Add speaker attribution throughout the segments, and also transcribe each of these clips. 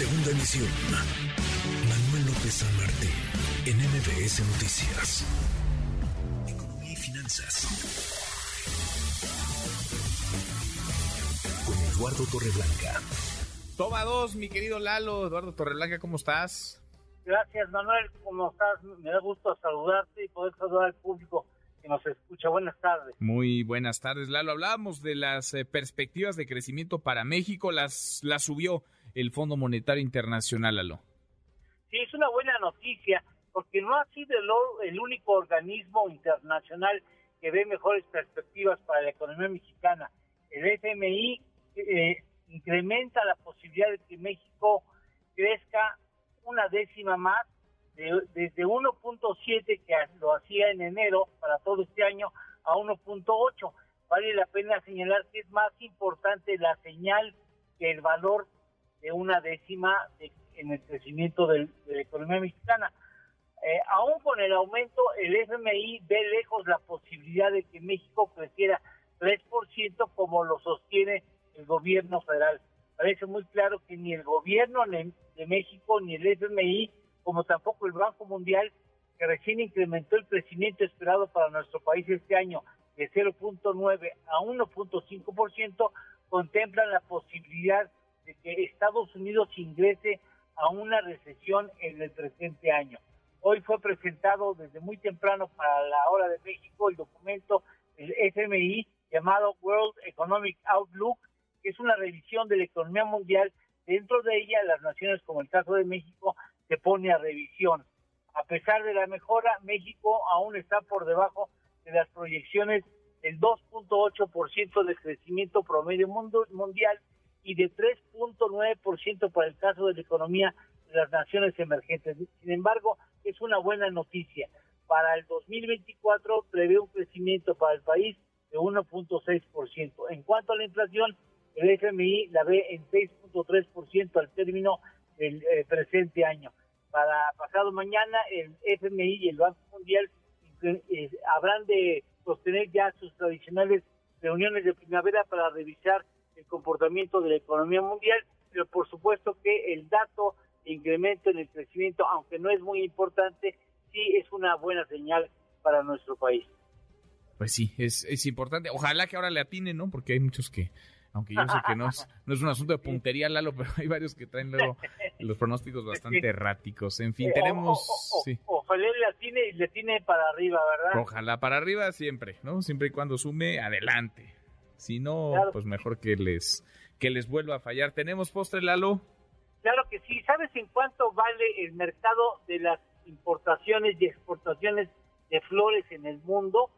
Speaker 1: Segunda emisión. Manuel López San Martín, en MBS Noticias. Economía y finanzas. Con Eduardo Torreblanca.
Speaker 2: Toma dos, mi querido Lalo. Eduardo Torreblanca, ¿cómo estás?
Speaker 3: Gracias, Manuel. ¿Cómo estás? Me da gusto saludarte y poder saludar al público nos escucha. Buenas tardes.
Speaker 2: Muy buenas tardes, Lalo. Hablábamos de las eh, perspectivas de crecimiento para México. Las, las subió el Fondo Monetario Internacional, Lalo.
Speaker 3: Sí, es una buena noticia porque no ha sido el, el único organismo internacional que ve mejores perspectivas para la economía mexicana. El FMI eh, incrementa la posibilidad de que México crezca una décima más desde 1.7 que lo hacía en enero para todo este año a 1.8. Vale la pena señalar que es más importante la señal que el valor de una décima en el crecimiento de la economía mexicana. Eh, aún con el aumento, el FMI ve lejos la posibilidad de que México creciera 3% como lo sostiene el gobierno federal. Parece muy claro que ni el gobierno de México ni el FMI como tampoco el Banco Mundial, que recién incrementó el crecimiento esperado para nuestro país este año de 0.9 a 1.5%, contemplan la posibilidad de que Estados Unidos ingrese a una recesión en el presente año. Hoy fue presentado desde muy temprano para la hora de México el documento del FMI llamado World Economic Outlook, que es una revisión de la economía mundial. Dentro de ella, las naciones como el caso de México se pone a revisión. A pesar de la mejora, México aún está por debajo de las proyecciones del 2.8% de crecimiento promedio mundial y de 3.9% para el caso de la economía de las naciones emergentes. Sin embargo, es una buena noticia. Para el 2024 prevé un crecimiento para el país de 1.6%. En cuanto a la inflación, el FMI la ve en 6.3% al término del eh, presente año para pasado mañana el FMI y el Banco Mundial eh, habrán de sostener ya sus tradicionales reuniones de primavera para revisar el comportamiento de la economía mundial, pero por supuesto que el dato de incremento en el crecimiento, aunque no es muy importante, sí es una buena señal para nuestro país.
Speaker 2: Pues sí, es, es importante. Ojalá que ahora le atinen, ¿no? Porque hay muchos que, aunque yo sé que no es, no es un asunto de puntería, Lalo, pero hay varios que traen luego los pronósticos bastante erráticos. En fin, tenemos...
Speaker 3: ojalá le atine y le atine para arriba, ¿verdad?
Speaker 2: Ojalá para arriba siempre, ¿no? Siempre y cuando sume, adelante. Si no, pues mejor que les, que les vuelva a fallar. ¿Tenemos postre, Lalo?
Speaker 3: Claro que sí. ¿Sabes en cuánto vale el mercado de las importaciones y exportaciones de flores en el mundo?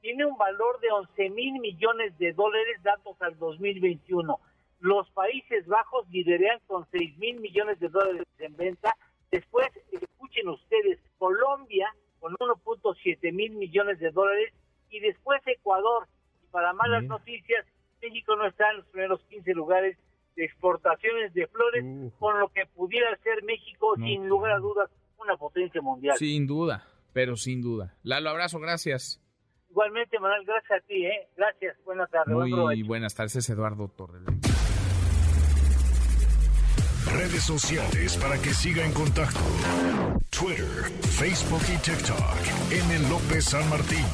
Speaker 3: tiene un valor de 11 mil millones de dólares datos al 2021. Los Países Bajos lideran con 6 mil millones de dólares en venta. Después, escuchen ustedes, Colombia con 1.7 mil millones de dólares y después Ecuador. Y para malas noticias, México no está en los primeros 15 lugares de exportaciones de flores, con lo que pudiera ser México, sin lugar a dudas, una potencia mundial.
Speaker 2: Sin duda, pero sin duda. Lalo, abrazo, gracias.
Speaker 3: Igualmente, Manuel, gracias a ti, ¿eh? Gracias, buenas tardes.
Speaker 2: Muy buenas tardes, Eduardo Torres.
Speaker 1: Redes sociales para que siga en contacto: Twitter, Facebook y TikTok. M. López San Martín.